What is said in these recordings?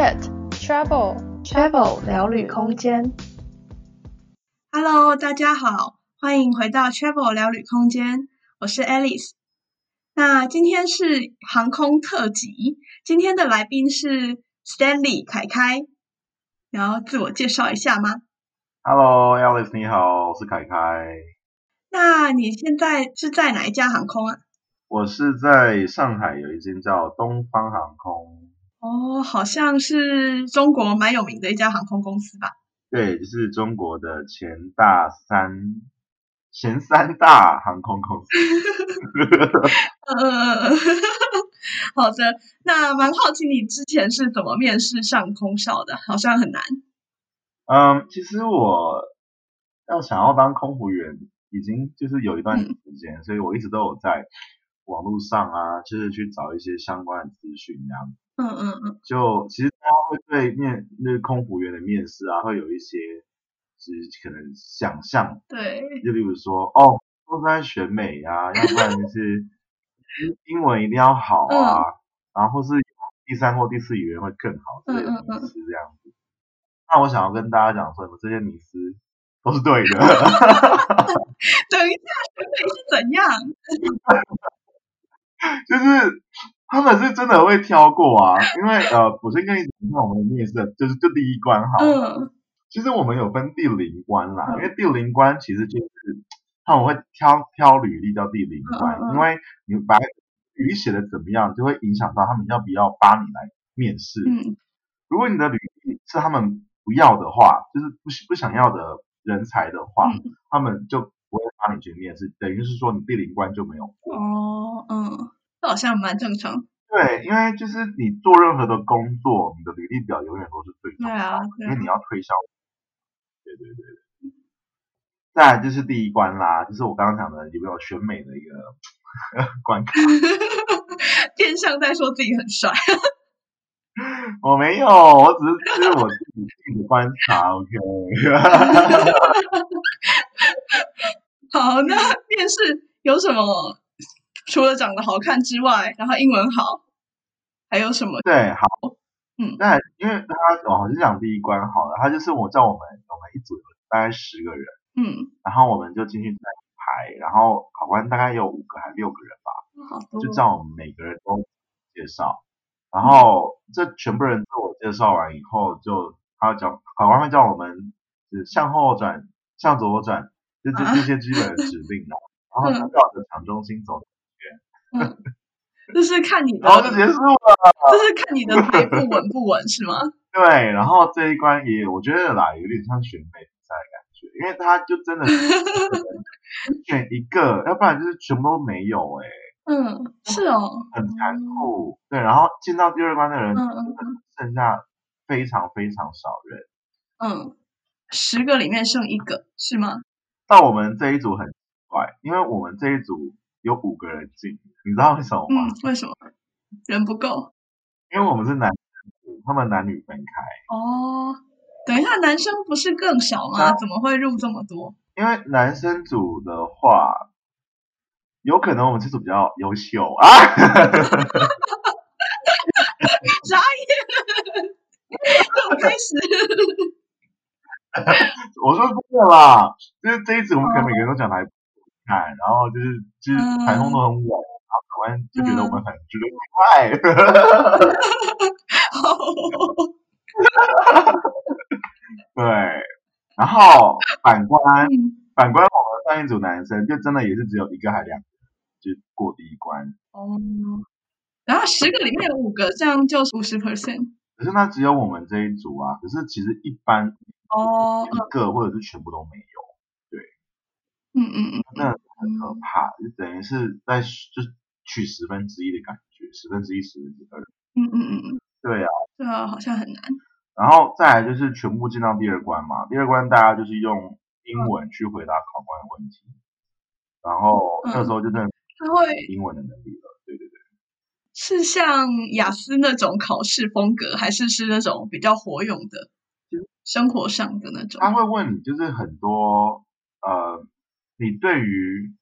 Chat Travel Travel 聊旅空间。Hello，大家好，欢迎回到 Travel 聊旅空间，我是 Alice。那今天是航空特辑，今天的来宾是 Stanley 凯凯，你要自我介绍一下吗？Hello，Alice，你好，我是凯凯。那你现在是在哪一家航空啊？我是在上海有一间叫东方航空。哦，好像是中国蛮有名的一家航空公司吧？对，就是中国的前大三、前三大航空公司。呃，好的，那蛮好奇你之前是怎么面试上空少的？好像很难。嗯，其实我要想要当空服员。已经就是有一段时间，嗯、所以我一直都有在网络上啊，就是去找一些相关的资讯这样。嗯嗯嗯。就其实大家会对面那个空服员的面试啊，会有一些就是可能想象。对。就例如说，哦，都是在选美啊，要不然就是英文一定要好啊，嗯、然后是第三或第四语言会更好这些迷思这样子。嗯嗯嗯。那我想要跟大家讲说，你们这些迷思都是对的。等一下，选美是怎样？就是他们是真的会挑过啊，因为呃，我先跟你讲，我们的面试就是就第一关哈。嗯。其实我们有分第零关啦，因为第零关其实就是他们会挑挑履历到第零关，因为你把履历写的怎么样，就会影响到他们要不要把你来面试。嗯。如果你的履历是他们不要的话，就是不不想要的人才的话，他们就。不会帮你去面试，等于是说你第零关就没有过。哦，嗯，这好像蛮正常。对，因为就是你做任何的工作，你的履历表永远都是最重要的。对啊，因为你要推销。对对对对。再来就是第一关啦，就是我刚刚讲的有没有选美的一个 关卡。变相在说自己很帅。我没有，我只是只是我自己自己观察，OK。好，那面试有什么？除了长得好看之外，然后英文好，还有什么？对，好，嗯，那因为他哦，就讲第一关好了，他就是我叫我们我们一组有大概十个人，嗯，然后我们就进去排，然后考官大概有五个还六个人吧，好，就叫我们每个人都介绍，然后这全部人自我介绍完以后，就他叫考官会叫我们是向后转，向左转。就这这些基本的指令啊，然后他绕着场中心走一圈，就是看你的，然后就结束了。就是看你的腿部稳不稳是吗？对，然后这一关也我觉得啦，有点像选美比赛的感觉，因为他就真的是 选一个，要不然就是全部都没有哎、欸。嗯，是哦，很残酷。嗯、对，然后进到第二关的人，剩下非常非常少人。嗯，十个里面剩一个是吗？到我们这一组很奇怪，因为我们这一组有五个人进，你知道为什么吗？嗯，为什么？人不够。因为我们是男组，他们男女分开。哦，等一下，男生不是更少吗？啊、怎么会入这么多？因为男生组的话，有可能我们这组比较优秀啊。眨眼，怎么开始？我说真的啦，就是这一次我们可能每个人都讲的还不错，然后就是就是台风都很稳，然后考官就觉得我们很觉得快，对，然后反观反观我们上一组男生，就真的也是只有一个还两个就过第一关。哦，然后十个里面有五个，这样就是五十 percent，可是那只有我们这一组啊，可是其实一般。哦，一个或者是全部都没有，对，嗯嗯嗯，那很可怕，就等于是在就取十分之一的感觉，十分之一十分之二，嗯嗯嗯嗯，对啊，对啊，好像很难。然后再来就是全部进到第二关嘛，第二关大家就是用英文去回答考官的问题，然后那时候就真的他会英文的能力了，对对对，是像雅思那种考试风格，还是是那种比较活用的？生活上的那种，他会问你，就是很多呃，你对于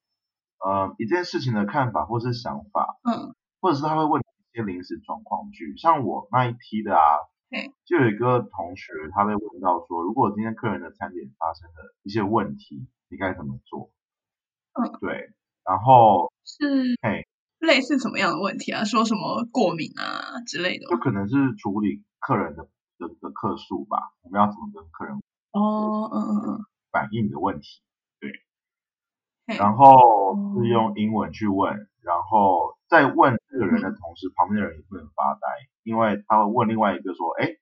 呃一件事情的看法或是想法，嗯，或者是他会问你一些临时状况剧，像我那一批的啊，就有一个同学他被问到说，如果今天客人的餐点发生了一些问题，你该怎么做？嗯，对，然后是嘿，类似什么样的问题啊？说什么过敏啊之类的？就可能是处理客人的的的客诉吧，我们要怎么跟客人哦，嗯嗯嗯，反映的问题，对，然后是用英文去问，然后在问这个人的同时，旁边的人也不能发呆，因为他会问另外一个说，哎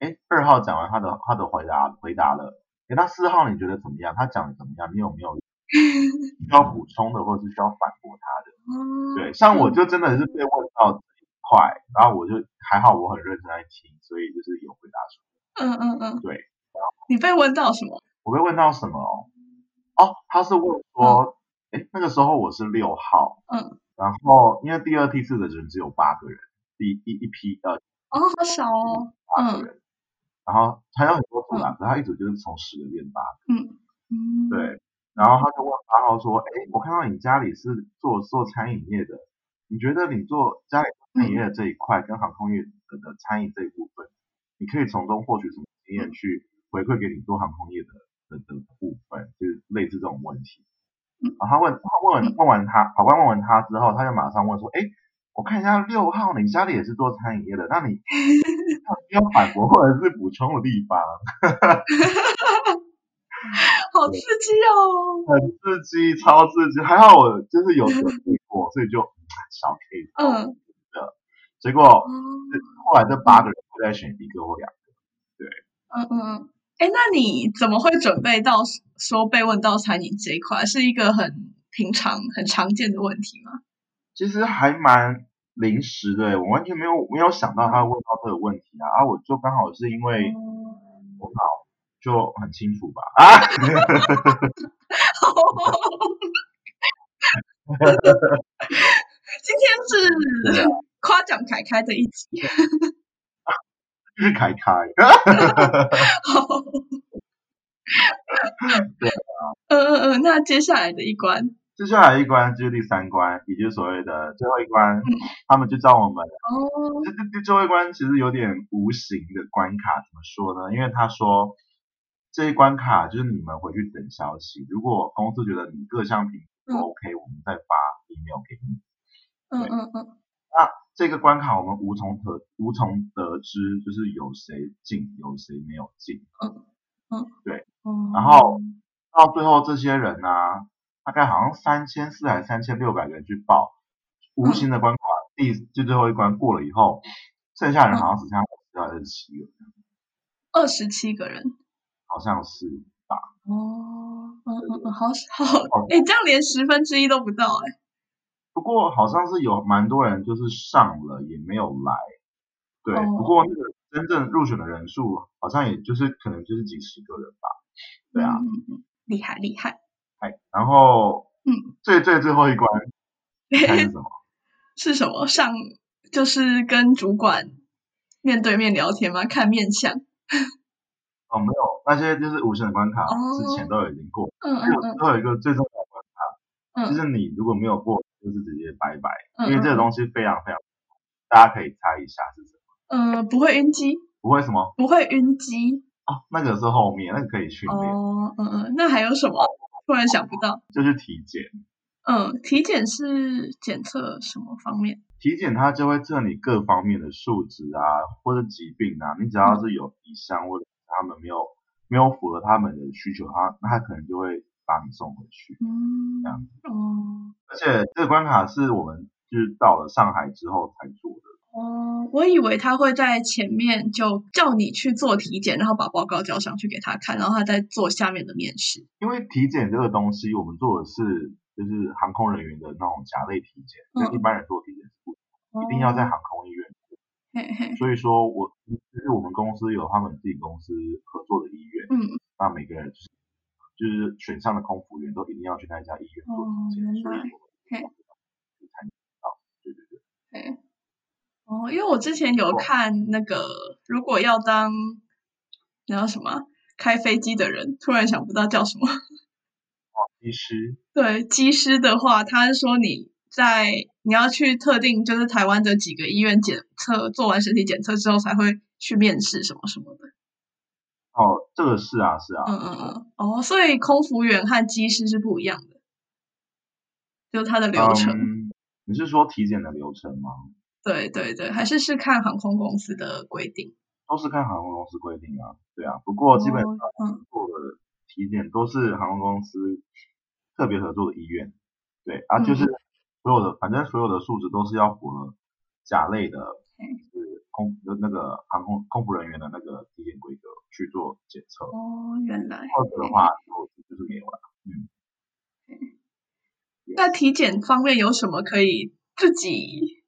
哎，二号讲完他的他的回答回答了，哎，那四号你觉得怎么样？他讲的怎么样？你有没有？需要补充的，或者是需要反驳他的，嗯，对，像我就真的是被问到这一块，然后我就还好，我很认真在听，所以就是有回答出来。嗯嗯嗯，对。你被问到什么？我被问到什么？哦，他是问说，哎、嗯，那个时候我是六号，嗯，然后因为第二梯次的人只有八个人，第一一批呃，哦，好少哦，八个人，嗯，然后他有很多组啊，可是他一组就是从十个变八个，嗯。嗯，对。然后他就问八号说：“哎，我看到你家里是做做餐饮业的，你觉得你做家里餐饮业的这一块跟航空业的的餐饮这一部分，你可以从中获取什么经验去回馈给你做航空业的的的部分，就是类似这种问题。”然后他问他问完问完他，考官问完他之后，他就马上问说：“哎，我看一下六号，你家里也是做餐饮业的，那你 要反驳或者是补充的地方？” 好刺激哦！很刺激，超刺激。还好我就是有准备过，所以就小 case。嗯。的，结果后来这八个人不再选一个或两个。对。嗯嗯嗯。哎，那你怎么会准备到说被问到餐饮这一块，是一个很平常、很常见的问题吗？其实还蛮临时的，我完全没有没有想到他会问到这个问题啊！啊，我就刚好是因为我脑。就很清楚吧？啊！今天是 夸奖凯凯的一集，是凯凯。对啊。嗯嗯嗯，那接下来的一关，接下来一关就是第三关，也就是所谓的最后一关。嗯、他们就叫我们哦，这这最后一关其实有点无形的关卡，怎么说呢？因为他说。这一关卡就是你们回去等消息。如果公司觉得你各项评估都 OK，、嗯、我们再发 email 给你。嗯嗯嗯。那这个关卡我们无从得无从得知，就是有谁进，有谁没有进。嗯嗯。对。嗯。然后到最后这些人呢、啊，大概好像三千四还是三千六百个人去报，无形的关卡、嗯、第就最后一关过了以后，剩下人好像只剩下二十七个人。二十七个人。好像是吧。哦，嗯嗯嗯，好好，哎、欸，这样连十分之一都不到哎、欸。不过好像是有蛮多人就是上了也没有来，对。哦、不过那个真正入选的人数好像也就是可能就是几十个人吧。对啊，嗯、厉害厉害。哎，然后嗯，最最最后一关，猜是什么？是什么？上就是跟主管面对面聊天吗？看面相。哦，没有，那些就是无限的关卡，之前都已经过。嗯嗯嗯。最后一个最重要的关卡，就是你如果没有过，就是直接拜拜。因为这个东西非常非常，大家可以猜一下是什么？嗯，不会晕机。不会什么？不会晕机。哦，那个是后面，那个可以训练。哦，嗯嗯，那还有什么？突然想不到。就是体检。嗯，体检是检测什么方面？体检它就会测你各方面的数值啊，或者疾病啊，你只要是有一项或者。他们没有没有符合他们的需求，他那他可能就会把你送回去，嗯，这样子。哦，而且这个关卡是我们就是到了上海之后才做的。哦，我以为他会在前面就叫你去做体检，然后把报告交上去给他看，然后他再做下面的面试。因为体检这个东西，我们做的是就是航空人员的那种甲类体检，跟、嗯、一般人做体检是不同，一定要在航空医院。嘿嘿，所以说我就是我们公司有他们自己公司合作的医院，嗯，那每个人就是就是选上的空服员都一定要去那家医院做体检，所以我嘿，才能到，对对对，嘿，哦，因为我之前有看那个，如果要当那叫什么开飞机的人，突然想不到叫什么，哦，机师，对，机师的话，他是说你。在你要去特定就是台湾的几个医院检测，做完身体检测之后才会去面试什么什么的。哦，这个是啊，是啊。嗯嗯嗯。哦，所以空服员和机师是不一样的，就它的流程。嗯，你是说体检的流程吗？对对对，还是是看航空公司的规定。都是看航空公司规定啊，对啊。不过基本上做的体检都是航空公司特别合作的医院，对啊，就是所有的，反正所有的数值都是要符合甲类的，是空就那个航空空服人员的那个体检规格去做检测。哦，原来。或者的话就就是没有了。嗯。那体检方面有什么可以自己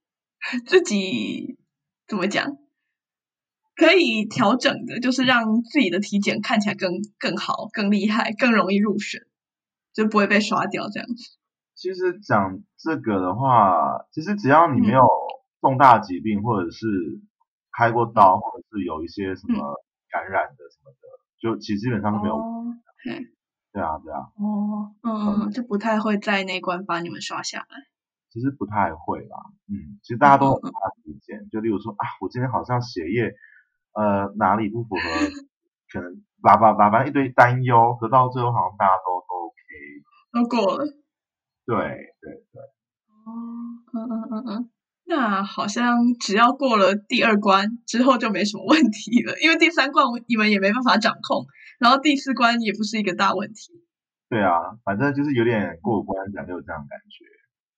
自己怎么讲？可以调整的，就是让自己的体检看起来更更好、更厉害、更容易入选，就不会被刷掉这样子。其实讲这个的话，其实只要你没有重大疾病，嗯、或者是开过刀，或者是有一些什么感染的什么的，嗯、就其实基本上都没有。哦、对啊，对啊。哦，嗯嗯，就不太会在那关把你们刷下来。其实不太会啦，嗯，其实大家都很怕体检，嗯、就例如说啊，我今天好像血液。呃，哪里不符合？可能叭叭叭叭一堆担忧，可到最后好像大家都都 OK，都过了。对对对。哦，嗯嗯嗯嗯，那好像只要过了第二关之后就没什么问题了，因为第三关你们也没办法掌控，然后第四关也不是一个大问题。对啊，反正就是有点过关斩六将这样感觉。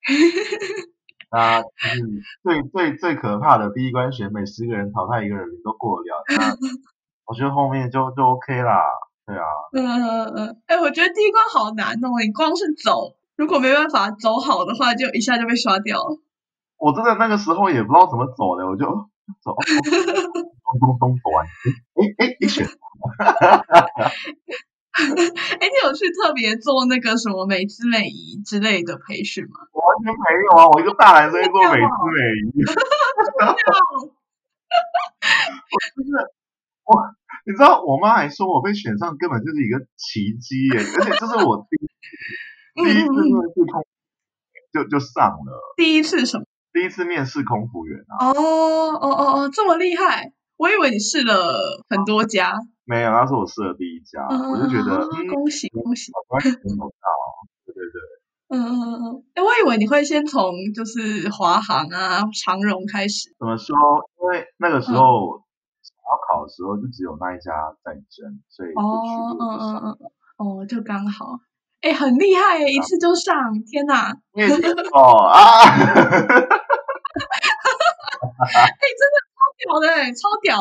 那就是最最最可怕的第一关选美，十个人淘汰一个人，你都过得了。那我觉得后面就就 OK 啦，对啊。嗯嗯嗯，哎，我觉得第一关好难哦，你光是走，如果没办法走好的话，就一下就被刷掉了。我真的那个时候也不知道怎么走的，我就走，咚咚咚走完，哎哎哎，你选。哎，你有去特别做那个什么美姿美仪之类的培训吗？我 完全没有啊！我一个大男生去做美姿美仪，我就是我，你知道我妈还说我被选上根本就是一个奇迹耶！而且这是我第一 第一次就就上了。第一次什么？第一次面试空服员啊！哦哦哦哦，这么厉害！我以为你试了很多家。没有，那是我试的第一家，嗯、我就觉得，嗯、恭喜恭喜，完全没有到，对对对，嗯嗯嗯嗯，哎，我以为你会先从就是华航啊、长荣开始。怎么说？因为那个时候想要考的时候，就只有那一家在争，所以就哦嗯嗯嗯，哦，就刚好，哎，很厉害，一次就上，天哪！哦啊！哎，真的超屌的，超屌！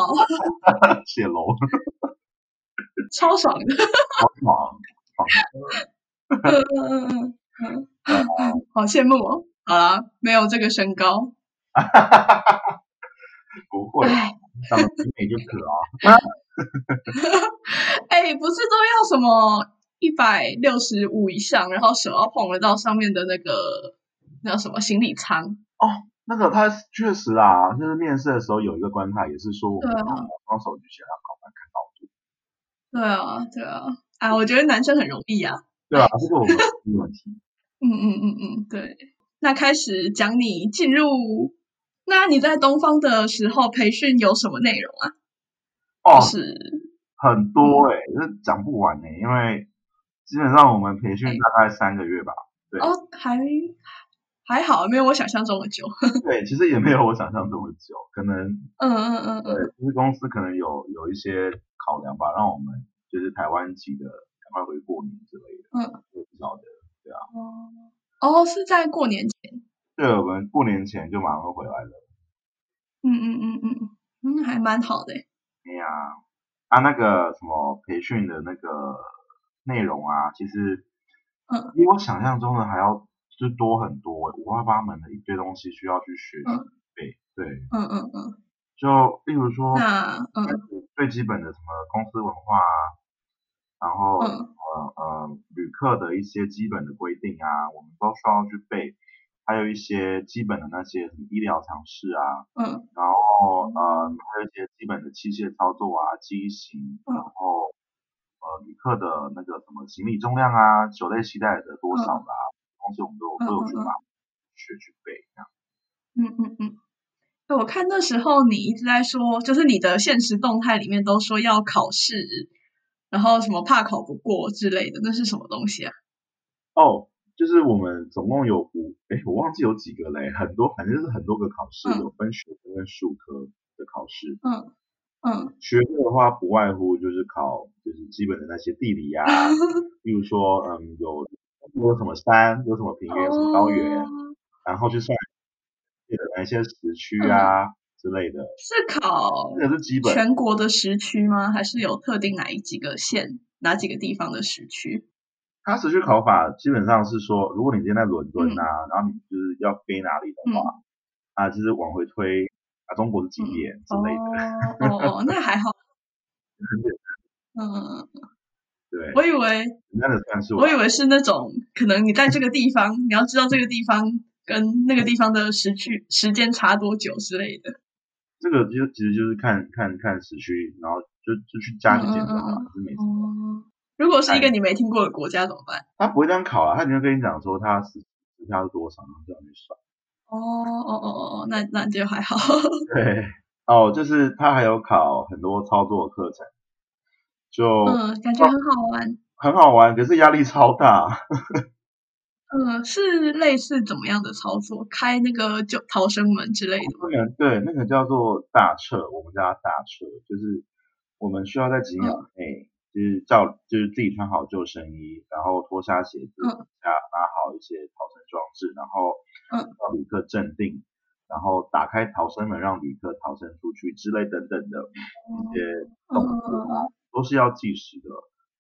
谢龙。超爽的，超爽，嗯嗯嗯嗯嗯，好羡慕哦。好啦，没有这个身高，不会，长得美就可啊。哎，不是都要什么一百六十五以上，然后手要碰得到上面的那个那叫什么行李舱？哦，那个他确实啊，就是面试的时候有一个关卡，也是说我们双手举起来，考官看到。对啊，对啊，啊，我觉得男生很容易啊。对啊，这个我们没问题。嗯嗯嗯嗯，对。那开始讲你进入，那你在东方的时候培训有什么内容啊？哦，是很多哎、讲不完哎、欸，因为基本上我们培训大概三个月吧。对。哦，还还好，没有我想象中的久。对，其实也没有我想象中的久，可能 嗯嗯嗯嗯，对，其实公司可能有有一些。考量吧，让我们就是台湾籍的赶快回过年之类的。嗯，我不晓得，对啊。哦，哦，是在过年前。对，我们过年前就马上会回来了。嗯嗯嗯嗯嗯，还蛮好的。哎呀，啊，那个什么培训的那个内容啊，其实嗯，比我想象中的还要就多很多，五花八门的一堆东西需要去学习。对对。嗯嗯嗯。就例如说，嗯，最基本的什么公司文化啊，然后呃呃旅客的一些基本的规定啊，我们都需要去背，还有一些基本的那些什么医疗常识啊，嗯，然后呃还有一些基本的器械操作啊，机型，然后呃旅客的那个什么行李重量啊，酒类携带的多少啦，东西我们都有都有去把学去背这样，嗯嗯嗯。我看那时候你一直在说，就是你的现实动态里面都说要考试，然后什么怕考不过之类的，那是什么东西啊？哦，就是我们总共有五，哎，我忘记有几个嘞，很多，反正就是很多个考试，嗯、有分学科跟数科的考试。嗯嗯，学科的话不外乎就是考就是基本的那些地理啊，比如说嗯有有什么山，有什么平原，有什么高原，哦、然后就算。哪些时区啊、嗯、之类的，是考这个是基本全国的时区吗？还是有特定哪一几个县、哪几个地方的时区？它时区考法基本上是说，如果你今天在伦敦啊，嗯、然后你就是要飞哪里的话，嗯、啊，就是往回推啊，中国是几点之类的。哦哦，哦，那还好。很简单嗯，对，我以为我以为是那种可能你在这个地方，你要知道这个地方。跟那个地方的时区时间差多久之类的，这个就其实就是看看看时区，然后就就去加个减就好了，是没错。哦，如果是一个你没听过的国家怎么办？他不会这样考啊，他只会跟你讲说他时时差是多少，然后这样去算。哦哦哦哦哦，那那就还好。对，哦，就是他还有考很多操作课程，就嗯，感觉很好玩，很好玩，可是压力超大。嗯，是类似怎么样的操作？开那个就逃生门之类的吗？对，那个叫做大撤，我们叫它大撤，就是我们需要在几秒内，嗯、就是照，就是自己穿好救生衣，然后脱下鞋子，下拿好一些逃生装置，然后嗯，让旅客镇定，然后打开逃生门，让旅客逃生出去之类等等的一些动作，嗯、都是要计时的。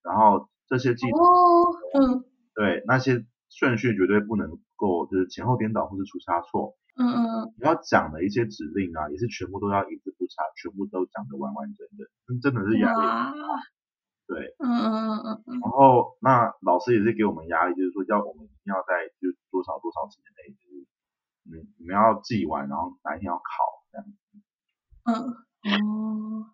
然后这些计时，哦，嗯，对那些。顺序绝对不能够，就是前后颠倒或是出差错。嗯嗯嗯。你要讲的一些指令啊，也是全部都要一字不差，全部都讲得完完整整。真的是压力。对。嗯嗯嗯嗯嗯。然后那老师也是给我们压力，就是说要我们一定要在就多少多少时间内，就是你你们要记完，然后哪一天要考这样子。嗯哦。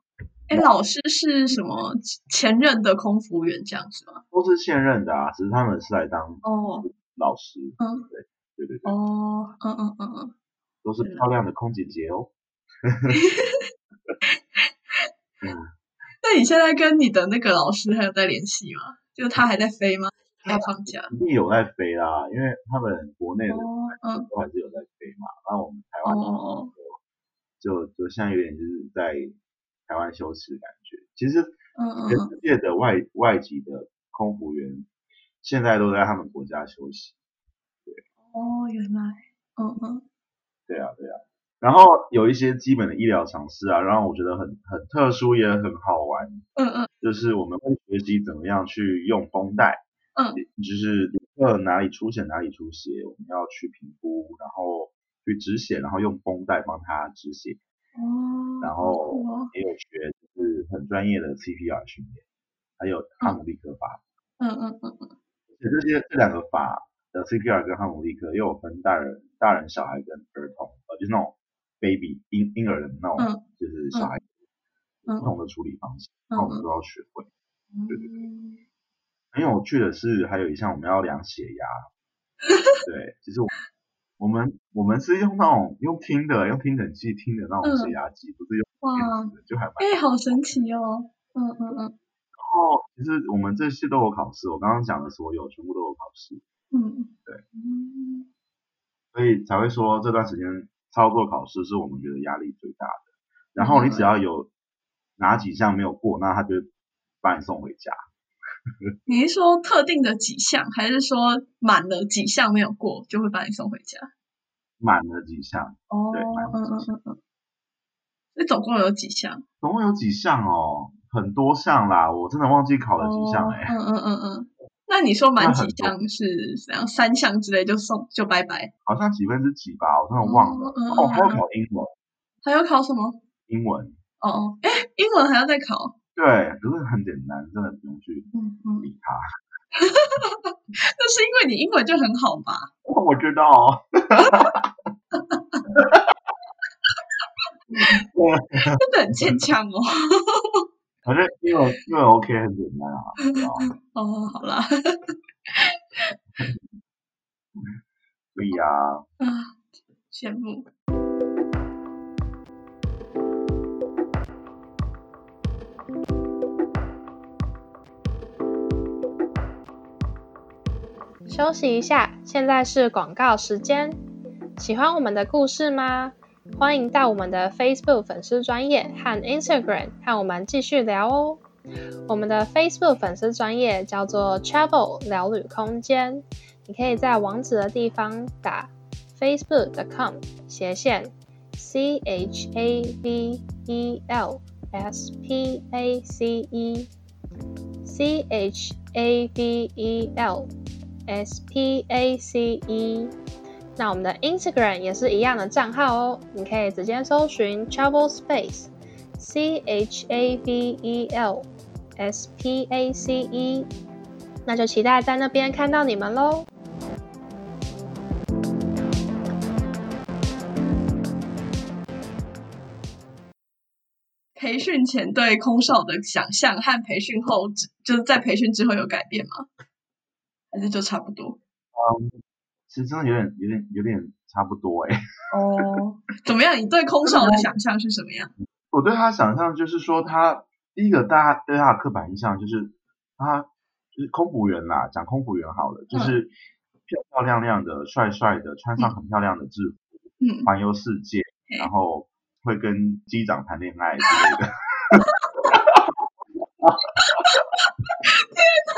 哎，老师是什么前任的空服员这样子吗？都是现任的啊，只是他们是来当哦老师。嗯，对对对对。哦，嗯嗯嗯嗯，都是漂亮的空姐姐哦。嗯，那你现在跟你的那个老师还有在联系吗？就他还在飞吗？他放假？一定有在飞啦，因为他们国内的嗯都还是有在飞嘛。那我们台湾哦就就现在有点就是在。台湾休息的感觉，其实全世界的外、外籍的空服员现在都在他们国家休息。对，哦，原来，嗯嗯，对啊对啊，然后有一些基本的医疗常识啊，然后我觉得很很特殊也很好玩。嗯嗯，就是我们会学习怎么样去用绷带。嗯，就是旅客哪里出血哪里出血，我们要去评估，然后去止血，然后用绷带帮他止血。哦，然后也有学就是很专业的 CPR 训练，还有哈姆立克法。嗯嗯嗯嗯。且这些这两个法的 CPR 跟哈姆立克又有分大人、大人、小孩跟儿童，呃，就是那种 baby 婴婴儿的那种，就是小孩，不同的处理方式，那我们都要学会。对对对。很有趣的是，还有一项我们要量血压。对，其实我。我们我们是用那种用听的，用听诊器听的那种血压计，嗯、不是用电子的，哇就还蛮哎、欸，好神奇哦，嗯嗯嗯。然后其实我们这些都有考试，我刚刚讲的所有全部都有考试，嗯，对，嗯，所以才会说这段时间操作考试是我们觉得压力最大的。然后你只要有哪几项没有过，那他就把你送回家。你是说特定的几项，还是说满了几项没有过就会把你送回家？满了几项哦，对，嗯嗯嗯嗯。那总共有几项？总共有几项哦，很多项啦，我真的忘记考了几项哎。嗯嗯嗯嗯。那你说满几项是怎样？三项之类就送就拜拜？好像几分之几吧，我真的忘了。哦，还要考英文。还要考什么？英文。哦哦，哎，英文还要再考？对，可是很简单，真的不用去理他。那是因为你英文就很好吧？我知道。真的很牵强哦。反正英文英文 OK，很简单啊。哦，好啦。可以啊。啊，羡慕。休息一下，现在是广告时间。喜欢我们的故事吗？欢迎到我们的 Facebook 粉丝专业和 Instagram 和我们继续聊哦。我们的 Facebook 粉丝专业叫做 Travel 聊旅空间，你可以在网址的地方打 facebook.com 斜线 c h a v e l s p a c e c h a v e l s p a c e。那我们的 Instagram 也是一样的账号哦，你可以直接搜寻 Travel Space c h a v e l S P A C E，那就期待在那边看到你们喽。培训前对空少的想象和培训后，就是在培训之后有改变吗？还是就差不多？嗯，其实真的有点、有点、有点差不多哎。哦，怎么样？你对空少的想象是什么样？我对他想象就是说他。第一个，大家对他的刻板印象就是他就是空服员啦，讲空服员好了，就是漂漂亮亮的、帅帅的，穿上很漂亮的制服，嗯，环游世界，然后会跟机长谈恋爱之类的。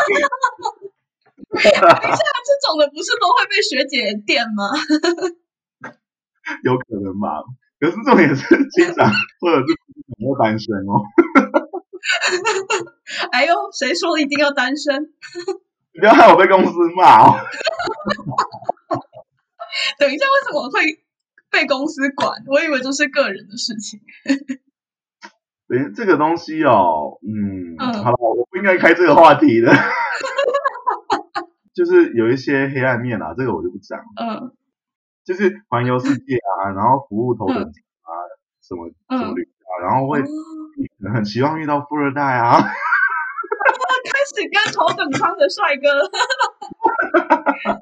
天哪！等一下，这种的不是都会被学姐电吗？有可能吧，可是这种也是经常或者是没有单身哦。哎呦，谁说一定要单身？不要害我被公司骂哦！等一下，为什么会被公司管？我以为这是个人的事情。诶，这个东西哦，嗯，嗯好了，我不应该开这个话题的。就是有一些黑暗面啊，这个我就不讲。嗯，就是环游世界啊，然后服务头等舱啊，嗯、什么什么旅啊，嗯、然后会。很希望遇到富二代啊！开始跟头等舱的帅哥。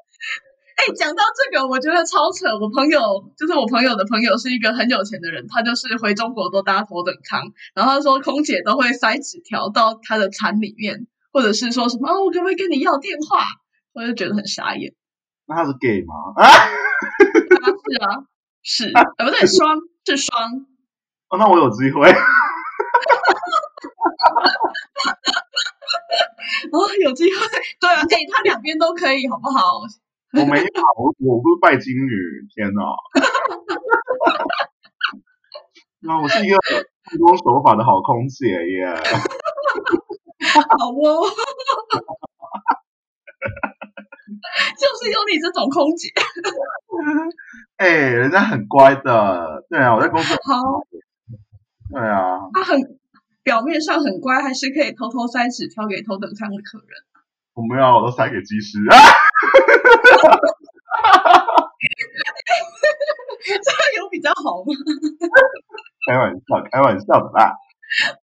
哎、欸，讲到这个，我觉得超扯。我朋友就是我朋友的朋友，是一个很有钱的人，他就是回中国都搭头等舱，然后他说空姐都会塞纸条到他的餐里面，或者是说什么哦，我可不可以跟你要电话？我就觉得很傻眼。那他是 gay 吗？啊，他是啊，是啊，不对，双是双。哦，那我有机会。哦，有机会，对啊，哎，他两边都可以，好不好？我没有，我我不是拜金女，天哪！那我是一个奉公守法的好空姐耶。好哦，就是有你这种空姐。哎，人家很乖的，对啊，我在公司好。对啊，他很表面上很乖，还是可以偷偷塞纸条给头等舱的客人。我没有，我都塞给机师啊。这样有比较好吗？开玩笑，开玩笑的啦。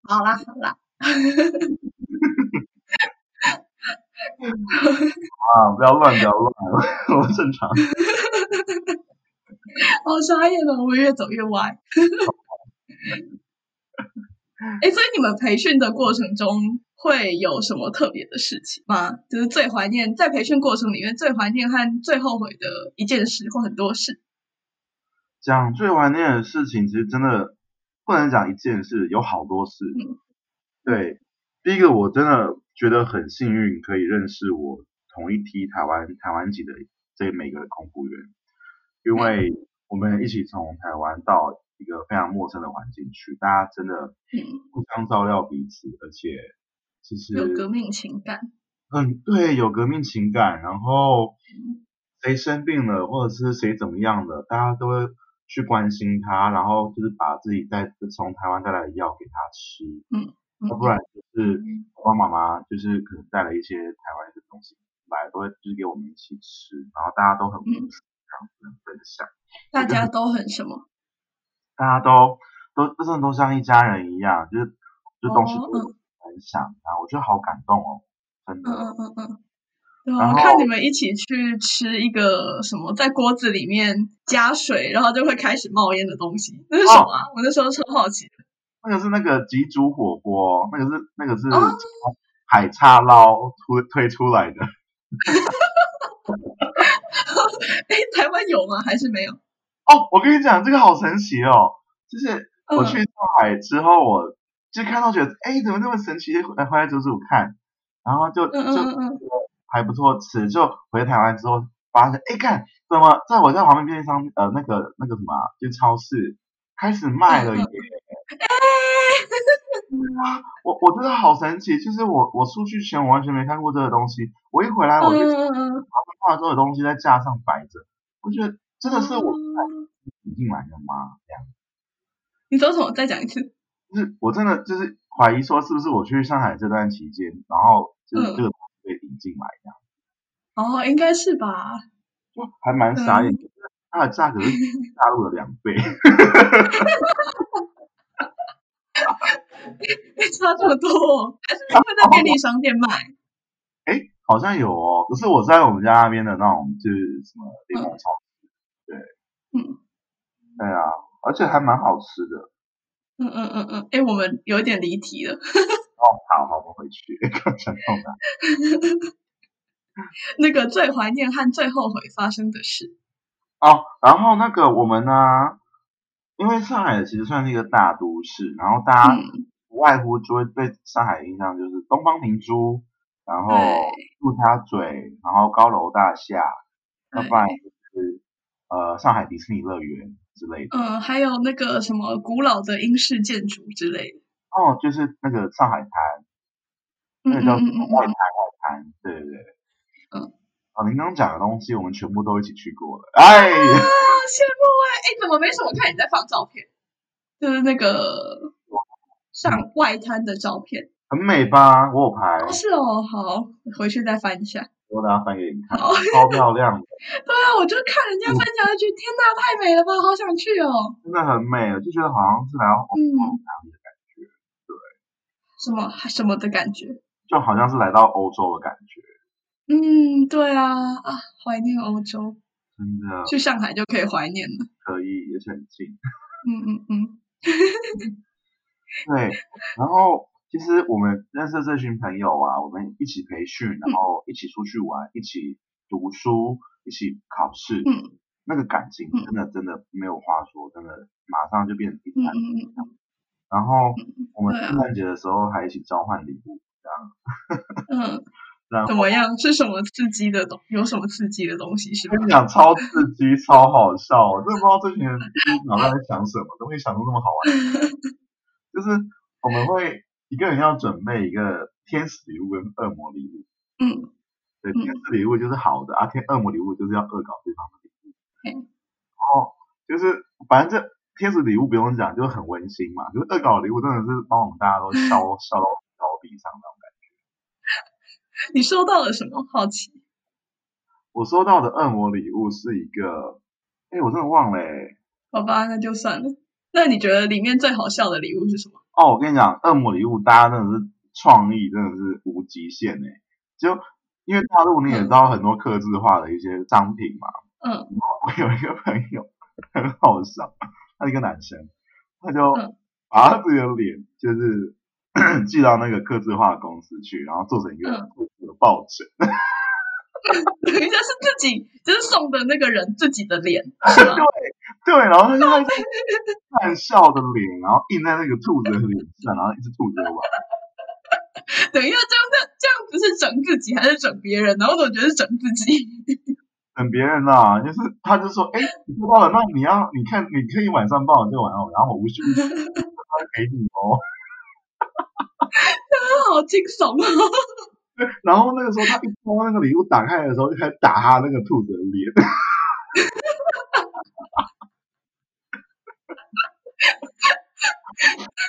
好啦，好啦。啊，不要乱，不要乱，我正常。好傻眼了，我们越走越歪。哎，所以你们培训的过程中会有什么特别的事情吗？就是最怀念在培训过程里面最怀念和最后悔的一件事或很多事。讲最怀念的事情，其实真的不能讲一件事，有好多事。嗯、对，第一个我真的觉得很幸运，可以认识我同一批台湾台湾籍的这每个空服员，因为我们一起从台湾到。一个非常陌生的环境去，大家真的互相照料彼此，嗯、而且其实有革命情感。嗯，对，有革命情感。然后谁生病了，或者是谁怎么样的，大家都会去关心他，然后就是把自己带从台湾带来的药给他吃。嗯，要不然就是爸爸妈妈就是可能带了一些台湾的东西来，都会就是给我们一起吃，然后大家都很无私这样子分享。大家都很什么？大家都都真的都像一家人一样，就是就东西都分享，哦嗯、然后我觉得好感动哦，真的。嗯嗯嗯嗯。然后看你们一起去吃一个什么，在锅子里面加水，然后就会开始冒烟的东西，那是什么我那时候超好奇的。那个是那个吉煮火锅，那个是那个是海叉捞推推出来的。哎，台湾有吗？还是没有？哦，我跟你讲，这个好神奇哦！就是我去上海之后，嗯、我就看到觉得，哎，怎么那么神奇？回回来煮煮看，然后就就还不错吃。就回台湾之后，发现，哎，看怎么在我在旁边便利商呃那个那个什么，就超市开始卖了耶！我我觉得好神奇，就是我我出去前我完全没看过这个东西，我一回来我就发现所有东西在架上摆着，我觉得真的是我引进来的吗？这样。你说什么？再讲一次。就是我真的就是怀疑说，是不是我去上海这段期间，然后就是这个东西被引进来这样。哦，应该是吧。就还蛮傻眼的，嗯、它的价格是大陆的两倍。差这么多，还是你会在便利商店卖？哎，好像有哦，可是我在我们家那边的那种，就是什么柠檬超市，嗯、对，嗯，对啊，而且还蛮好吃的。嗯嗯嗯嗯，哎，我们有点离题了。哦，好好，我们回去刚才弄的。那个最怀念和最后悔发生的事。哦，然后那个我们呢？因为上海其实算是一个大都市，然后大家不外乎就会对上海的印象就是东方明珠，然后陆家嘴，然后高楼大厦，要不然就是呃上海迪士尼乐园之类的。嗯，还有那个什么古老的英式建筑之类的。哦，就是那个上海滩，那个叫外滩，外滩，对对对。嗯，啊，您刚刚讲的东西，我们全部都一起去过了。哎，羡慕哎！哎，怎么没什么看你在放照片？就是那个上外滩的照片，很美吧？我有拍。是哦，好，回去再翻一下。我等下翻给你看，超漂亮的。对啊，我就看人家分享，就觉得天哪，太美了吧，好想去哦。真的很美，就觉得好像是来到欧洲的感觉。对，什么什么的感觉？就好像是来到欧洲的感觉。嗯，对啊，啊，怀念欧洲，真的，去上海就可以怀念了，可以，也是很近。嗯 嗯嗯，对，然后其实我们认识这群朋友啊，我们一起培训，然后一起出去玩，嗯、一起读书，一起考试，嗯，那个感情真的真的没有话说，真的马上就变成一团。嗯嗯嗯。然后我们圣诞节的时候还一起交换礼物，这样。嗯。怎么样？是什么刺激的东？有什么刺激的东西？是？跟你讲，超刺激，超好笑。我真的不知道这群人脑袋在想什么，都会想出那么好玩。就是我们会一个人要准备一个天使礼物跟恶魔礼物。嗯。对，天使礼物就是好的，啊，天恶魔礼物就是要恶搞对方的礼物。嗯。然后就是反正这天使礼物不用讲，就很温馨嘛。就是恶搞礼物真的是帮我们大家都笑笑到脚底上那种感觉。你收到了什么？好奇。我收到的恶魔礼物是一个，哎，我真的忘了哎。好吧，那就算了。那你觉得里面最好笑的礼物是什么？哦，我跟你讲，恶魔礼物大家真的是创意真的是无极限哎。就因为大陆你也知道很多刻字化的一些商品嘛。嗯。然后我有一个朋友很好笑，他是一个男生，他就把他自己的脸就是。寄到那个刻字化公司去，然后做成一个兔子的抱枕。等一下是自己，就是送的那个人自己的脸？对对，然后他就会 看笑的脸，然后印在那个兔子的脸上，然后一只兔子的玩。等一下，这样这样这样不是整自己，还是整别人？然后我总觉得是整自己。整别人啊，就是他就说，哎，你收到了，那你要你看，你可以晚上抱这个玩偶，然后我无需给你哦。他好惊悚啊！然后那个时候，他一包那个礼物打开的时候，就开始打他那个兔子的脸。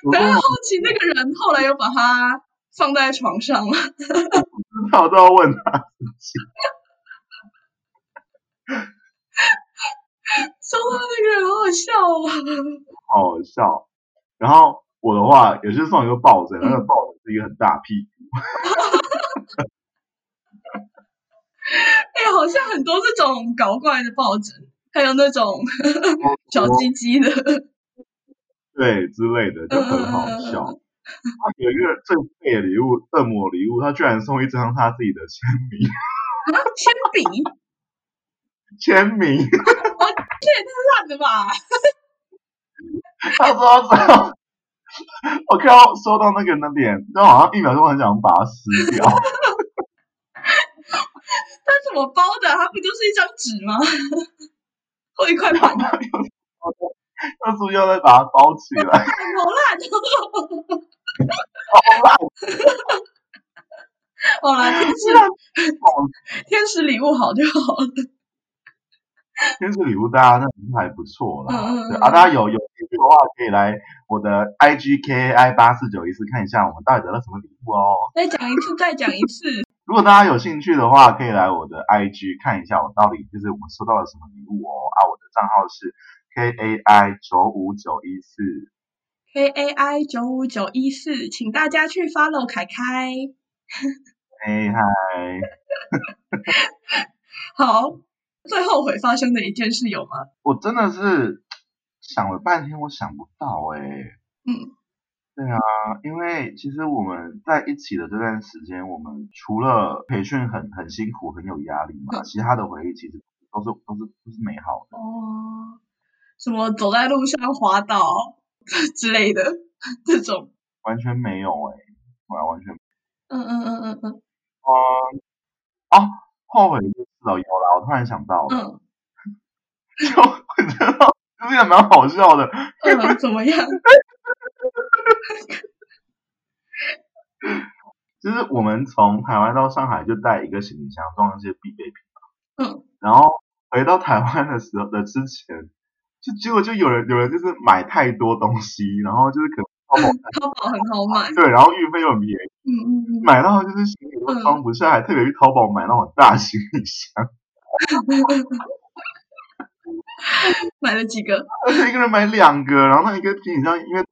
我很好奇，那个人后来又把他放在床上了。知道都要问他。说到那个人，好好笑哦。好好笑，然后。我的话也是送一个抱枕，嗯、那个抱枕是一个很大屁股。哎、欸，好像很多这种搞怪的抱枕，还有那种小鸡鸡的，对之类的，就很好笑。有一个最废的礼物，恶魔礼物，他居然送一张他自己的签名。啊，铅笔？签名。哇，这也太烂了吧！他说最后，我看到收到那个人的脸，就好像一秒钟很想把它撕掉。他怎么包的？它不就是一张纸吗？或一块板？那 是不是要再把它包起来？好烂哦！好烂！好啦，天使，天使礼物好就好了。天使礼物大家那还不错啦。嗯嗯对啊，大家有有兴趣的话，可以来我的 I G K A I 八四九一四看一下我们到底得了什么礼物哦。再讲一次，再讲一次。如果大家有兴趣的话，可以来我的 I G 看一下我到底就是我们收到了什么礼物哦。啊，我的账号是 K A I 九五九一四，K A I 九五九一四，请大家去 follow 凯凯。嘿嗨，好，最后悔发生的一件事有吗？我真的是想了半天，我想不到哎、欸。嗯。对啊，因为其实我们在一起的这段时间，我们除了培训很很辛苦、很有压力嘛，其他的回忆其实都是都是都是美好的。哦，什么走在路上滑倒 之类的 这种，完全没有哎、欸，完完全。嗯嗯嗯嗯嗯。啊、嗯、啊，后悔的事哦，有了，我突然想到了，嗯、就我觉得就是也蛮好笑的。嗯，怎么样？就是我们从台湾到上海就带一个行李箱装一些必备品嘛。嗯。然后回到台湾的时候的之前，就结果就有人有人就是买太多东西，然后就是可能淘宝淘宝很好买。对，然后运费又很便宜。嗯嗯嗯。买到就是行李都装不下，还特别去淘宝买那种大行李箱。买了几个？而且一个人买两个，然后那一个行李箱因为。太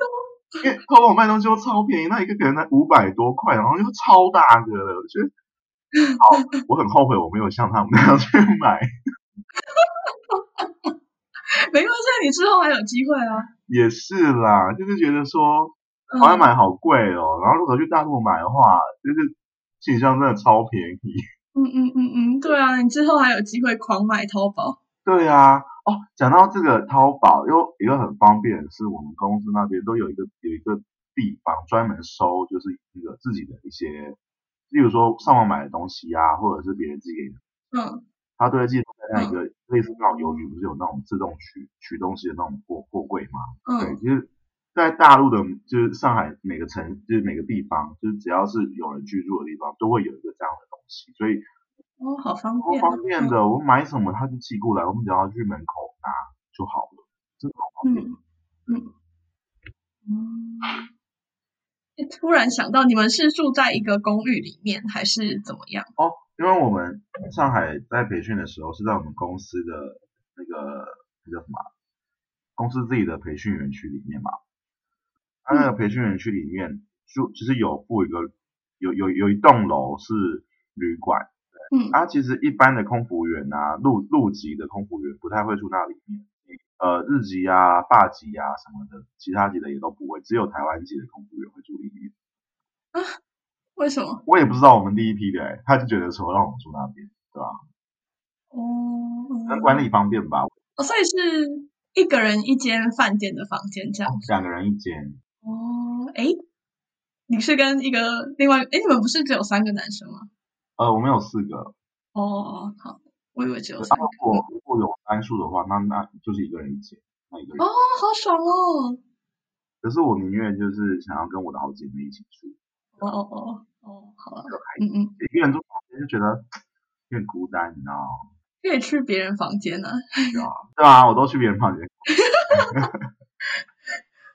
多，因为淘宝卖东西都超便宜，那一个可能才五百多块，然后又超大个的，我觉得，好，我很后悔我没有像他们那样去买。没关系，你之后还有机会啊。也是啦，就是觉得说，好像买好贵哦，嗯、然后如果去大陆买的话，就是行李箱真的超便宜。嗯嗯嗯嗯，对啊，你之后还有机会狂买淘宝。对啊。哦，讲到这个淘宝，又一个很方便的是，我们公司那边都有一个有一个地方专门收，就是一个自己的一些，例如说上网买的东西啊，或者是别人寄给你，嗯，他都会寄在那一个类似那种邮局，不是有那种自动取取东西的那种货货柜吗？嗯，对，其实，在大陆的，就是上海每个城，就是每个地方，就是只要是有人居住的地方，都会有一个这样的东西，所以。哦，好方便，好方便的。我买什么他就寄过来，我们只要去门口拿就好了，真的好方便。嗯嗯嗯。突然想到，你们是住在一个公寓里面，还是怎么样？哦，因为我们上海在培训的时候是在我们公司的那个那叫什么？公司自己的培训园区里面嘛。它那个培训园区里面就其实有附一个有有有一栋楼是旅馆。嗯，啊，其实一般的空服员啊，陆陆籍的空服员不太会住那里面，呃，日籍啊、霸籍啊什么的，其他籍的也都不会，只有台湾籍的空服员会住里面。啊？为什么？我也不知道，我们第一批的、欸，他就觉得说让我们住那边，对吧？哦，那管理方便吧？哦，所以是一个人一间饭店的房间这样子，两个人一间。哦，哎，你是跟一个另外，哎，你们不是只有三个男生吗？呃，我们有四个。哦，好，我以为只有三个。如果如果有单数的话，那那就是一个人一间，那一个人。哦，好爽哦！可是我宁愿就是想要跟我的好姐妹一起住。哦哦哦哦，好了。嗯嗯。一个人住房间就觉得有点孤单，你知道吗？可以去别人房间呢。对啊，对啊，我都去别人房间。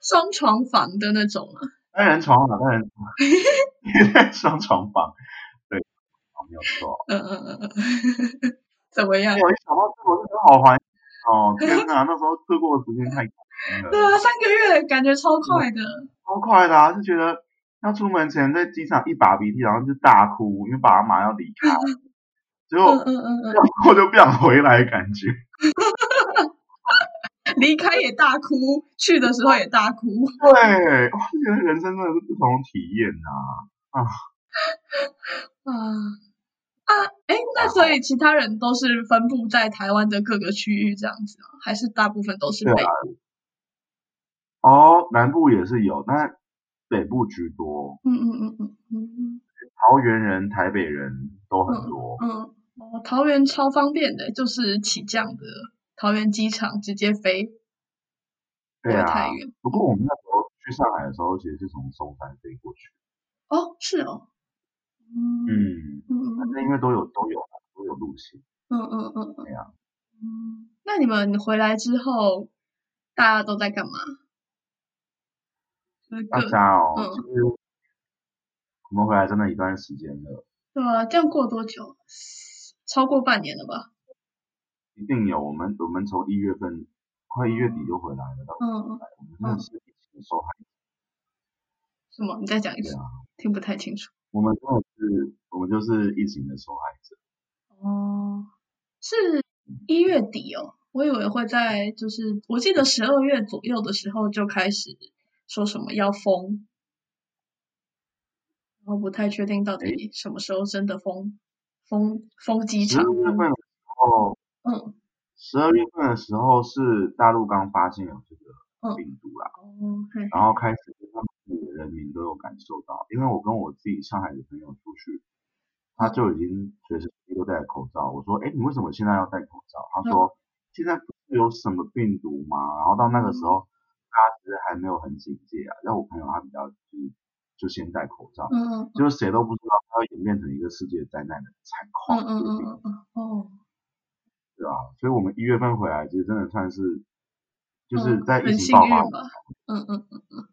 双床房的那种啊。单人床啊，单人床。双床房。对没有错，嗯嗯嗯嗯，怎么样？我一想到这个，我就觉得好怀念哦！天哪，那时候度过的时间太快了。对啊，三个月感觉超快的，超快的啊！就觉得要出门前在机场一把鼻涕，然后就大哭，因为爸妈要离开，结果嗯嗯嗯，我就不想回来，感觉。离开也大哭，去的时候也大哭。对，我就觉得人生真的是不同体验呐啊啊！啊啊，哎，那所以其他人都是分布在台湾的各个区域这样子吗？还是大部分都是北部？哦，南部也是有，但北部居多。嗯嗯嗯嗯嗯。桃园人、台北人都很多。嗯，嗯哦，桃园超方便的，就是起降的桃园机场直接飞。对啊。太远。不过我们那时候去上海的时候，其实是从松山飞过去。哦，是哦。嗯嗯嗯。反正因为都有都有都有路线。嗯嗯嗯嗯。对啊。嗯，那你们回来之后，大家都在干嘛？大家哦，嗯、就是我们回来真的一段时间了。对啊，这样过多久？超过半年了吧？一定有。我们我们从一月份快一月底就回来了。嗯嗯。我们真的是疫情的受害者。什么？你再讲一次。啊、听不太清楚。我们真的是，我们就是疫情的受害者。哦，是一月底哦。我以为会在，就是我记得十二月左右的时候就开始。说什么要封，然后不太确定到底什么时候真的封封封机场。十二月份的时候，嗯，十二月份的时候是大陆刚发现有这个病毒啦，嗯，然后开始他们人民都有感受到，因为我跟我自己上海的朋友出去，他就已经随时都戴口罩。我说，哎，你为什么现在要戴口罩？他说，现在不是有什么病毒吗？然后到那个时候。他其实还没有很警戒啊，让我朋友他比较就是就先戴口罩，嗯，就是谁都不知道他会演变成一个世界灾难的惨况，嗯嗯嗯嗯哦，对啊，所以我们一月份回来，其实真的算是就是在疫情爆发，嗯嗯嗯嗯，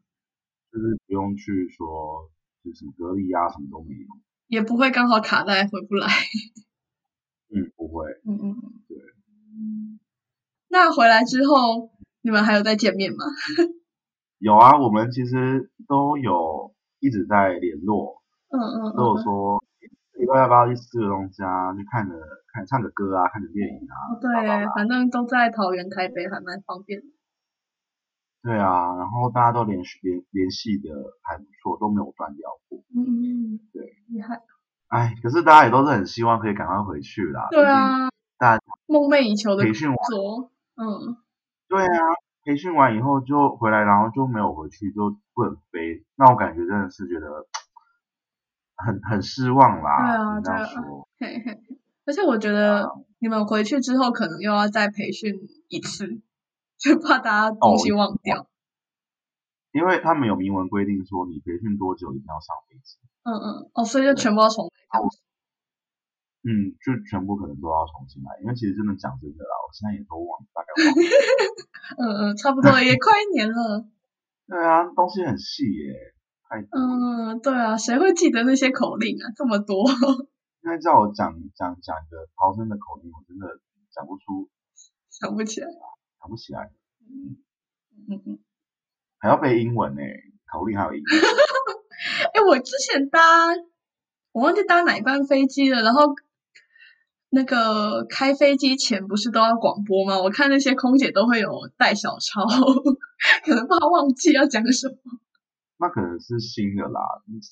就是不用去说就是隔离啊，什么都没有，也不会刚好卡在回不来，嗯，不会，嗯嗯嗯，对，那回来之后。你们还有再见面吗？有啊，我们其实都有一直在联络，嗯嗯，嗯都有说礼拜要不要去吃个东西啊，去看个看唱个歌啊，看个电影啊。对，反正都在桃园、台北，还蛮方便的。对啊，然后大家都联系联联系的还不错，都没有断掉过。嗯嗯，对，厉害。哎，可是大家也都是很希望可以赶快回去啦。对啊，大家梦寐以求的培训完，嗯。对啊，培训完以后就回来，然后就没有回去，就不能飞。那我感觉真的是觉得很很失望啦。对啊。而且我觉得你们回去之后，可能又要再培训一次，就怕大家东西忘掉。哦，因为他们有明文规定说，你培训多久一定要上飞机。嗯嗯。哦，所以就全部要重来。嗯，就全部可能都要重新来，因为其实真的讲真的啦，我现在也都忘，大概忘了。嗯嗯，差不多也快一年了。对啊，东西很细耶，太多。嗯，对啊，谁会记得那些口令啊？这么多。现在叫我讲讲讲一个逃生的口令，我真的讲不出，想不起来，想不起来。嗯嗯嗯，还要背英文呢，口令还有英文。哎，我之前搭，我忘记搭哪一班飞机了，然后。那个开飞机前不是都要广播吗？我看那些空姐都会有带小抄，可能怕忘记要讲什么。那可能是新的啦，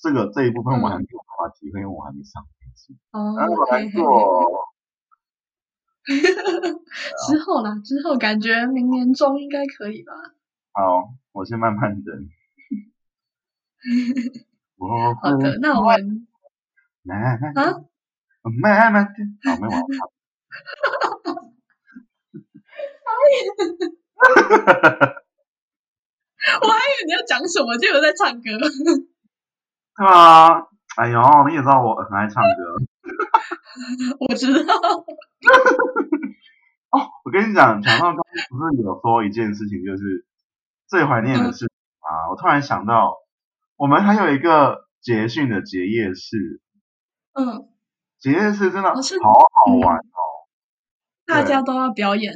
这个这一部分我还没有办法体会，因为我还没上飞机。哦，我来做。之后啦，之后感觉明年中应该可以吧？好，我先慢慢等。好的，那我们来来来啊。慢慢听，好，没完。哈哈哈！我还以为你要讲什么，就有在唱歌。对啊，哎呦，你也知道我很爱唱歌。我知道。哦，我跟你讲，讲到刚刚不是有说一件事情，就是最怀念的事情啊，我突然想到，我们还有一个结训的结业式。嗯。结业式真的好好玩哦，大家都要表演，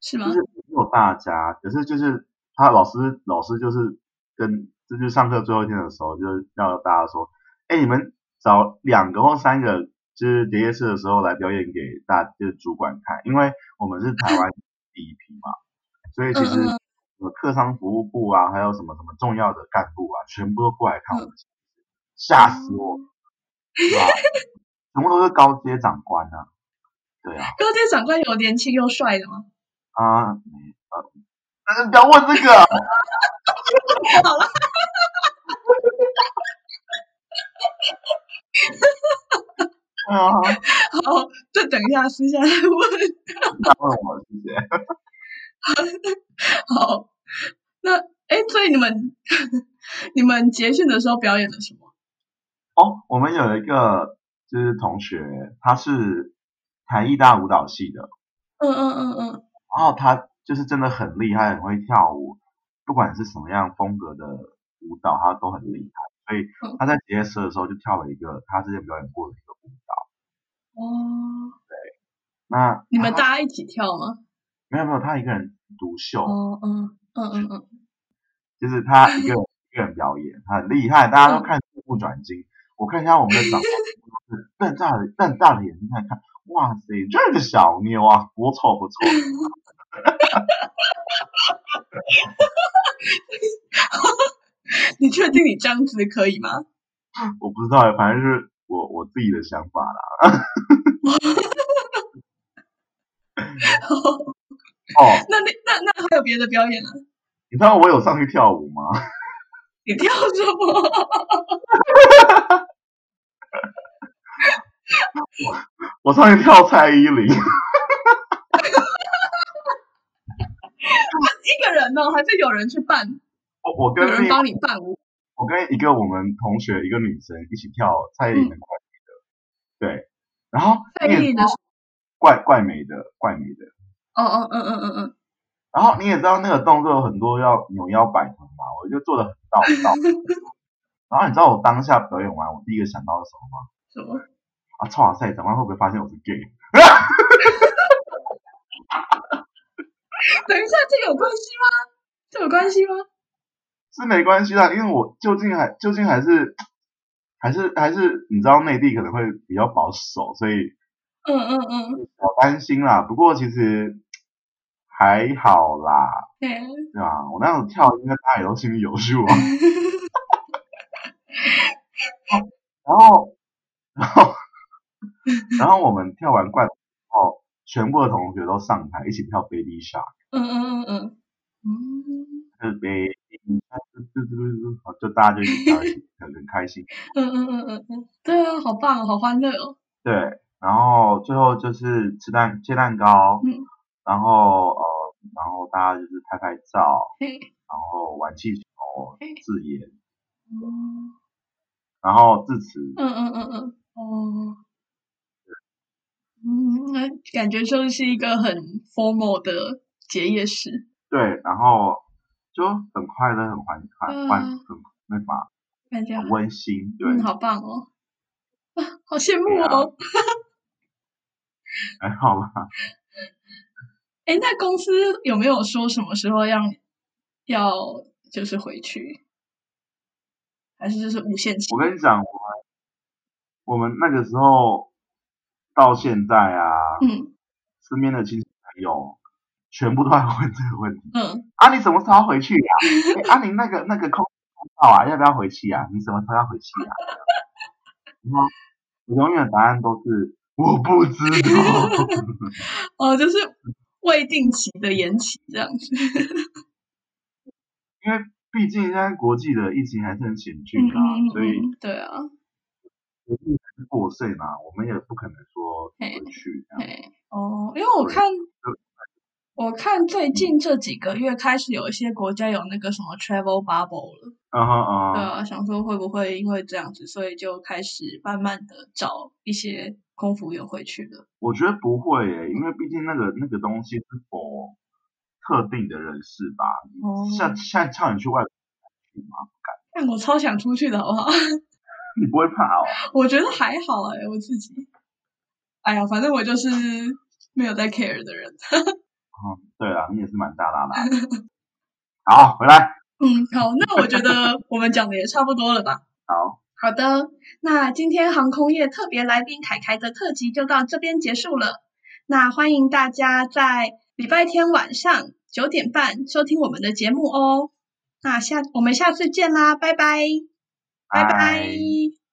是吗？就是没有大家，可是就是他老师老师就是跟就是上课最后一天的时候，就是要大家说，哎，你们找两个或三个，就是结业式的时候来表演给大就是主管看，因为我们是台湾 第一批嘛，所以其实什么客商服务部啊，还有什么什么重要的干部啊，全部都过来看我们，吓死我，是吧？全部都是高阶长官啊。对啊，高阶长官有年轻又帅的吗？啊，呃，但是不要问这个。好了。啊，好，再等一下，私下再问。再问我，谢谢。好，那哎，所以你们 你们结训的时候表演了什么？哦，我们有一个就是同学，他是台艺大舞蹈系的。嗯嗯嗯嗯。然后他就是真的很厉害，很会跳舞，不管是什么样风格的舞蹈，他都很厉害。所以他在结社的时候就跳了一个他之前表演过的一个舞蹈。哦。对。那你们大家一起跳吗？没有没有，他一个人独秀。嗯嗯嗯嗯嗯。就是他一个人一个人表演，他很厉害，大家都看目不转睛。我看一下我们的长官，瞪大了瞪大了眼睛看看，哇塞，这个小妞啊，不错不错。你确定你这样子可以吗？我不知道，反正是我我自己的想法啦。哦，那那那那还有别的表演呢？你知道我有上去跳舞吗？你跳什么？我我上去跳蔡依林。一个人呢？还是有人去伴？我我跟有人帮你办舞。我跟一个我们同学，一个女生一起跳蔡依林的怪美的，对，然后蔡依林的怪怪美的怪美的。哦哦嗯嗯嗯嗯。然后你也知道那个动作有很多要扭腰摆臀嘛，我就做的很到道。然后你知道我当下表演完，我第一个想到的什么吗？什么？啊，操！哇塞，长官会不会发现我是 gay？等一下，这有关系吗？这有关系吗？是没关系啦，因为我究竟还究竟还是还是还是你知道内地可能会比较保守，所以嗯嗯嗯，我担心啦。不过其实。还好啦，对，对吧？我那样子跳，应该大家也都心里有数啊。然后，然后，然后我们跳完怪后，全部的同学都上台一起跳 Baby Shark。嗯嗯嗯嗯嗯。就是 Baby Shark，就大家就一起跳，一起很很开心。嗯嗯嗯嗯嗯，对啊，好棒，好欢乐哦。对，然后最后就是吃蛋切蛋糕。嗯。然后呃，然后大家就是拍拍照，然后玩气球、自演，嗯，然后致辞，嗯嗯嗯嗯，哦，嗯，那感觉就是一个很 formal 的结业式，对，然后就很快乐，很欢欢欢，很那啥，感觉很温馨，对，嗯，好棒哦，啊，好羡慕哦，还好吧。哎，那公司有没有说什么时候要要就是回去，还是就是无限期？我跟你讲，我们我们那个时候到现在啊，嗯，身边的亲戚朋友全部都在问这个问题，嗯，啊，你什么时候回去呀？啊，你那个那个空空照啊，要不要回去啊？你什么时候要回去啊？然后我永远的答案都是我不知道。哦，就是。未定期的延期这样子，因为毕竟现在国际的疫情还是很险峻啊，嗯、所以对啊，国际还是过剩嘛，我们也不可能说回去这样。哦，因为我看我看最近这几个月开始有一些国家有那个什么 travel bubble 了，啊哈啊，对啊，想说会不会因为这样子，所以就开始慢慢的找一些。空服员回去的，我觉得不会因为毕竟那个那个东西是 for 特定的人士吧。哦。像现在叫你去外国去吗？不敢。但我超想出去的，好不好？你不会怕哦？我觉得还好哎、欸，我自己。哎呀，反正我就是没有在 care 的人。嗯，对啊，你也是蛮大剌剌的。好，回来。嗯，好，那我觉得我们讲的也差不多了吧？好。好的，那今天航空业特别来宾凯凯的特辑就到这边结束了。那欢迎大家在礼拜天晚上九点半收听我们的节目哦。那下我们下次见啦，拜拜。拜拜。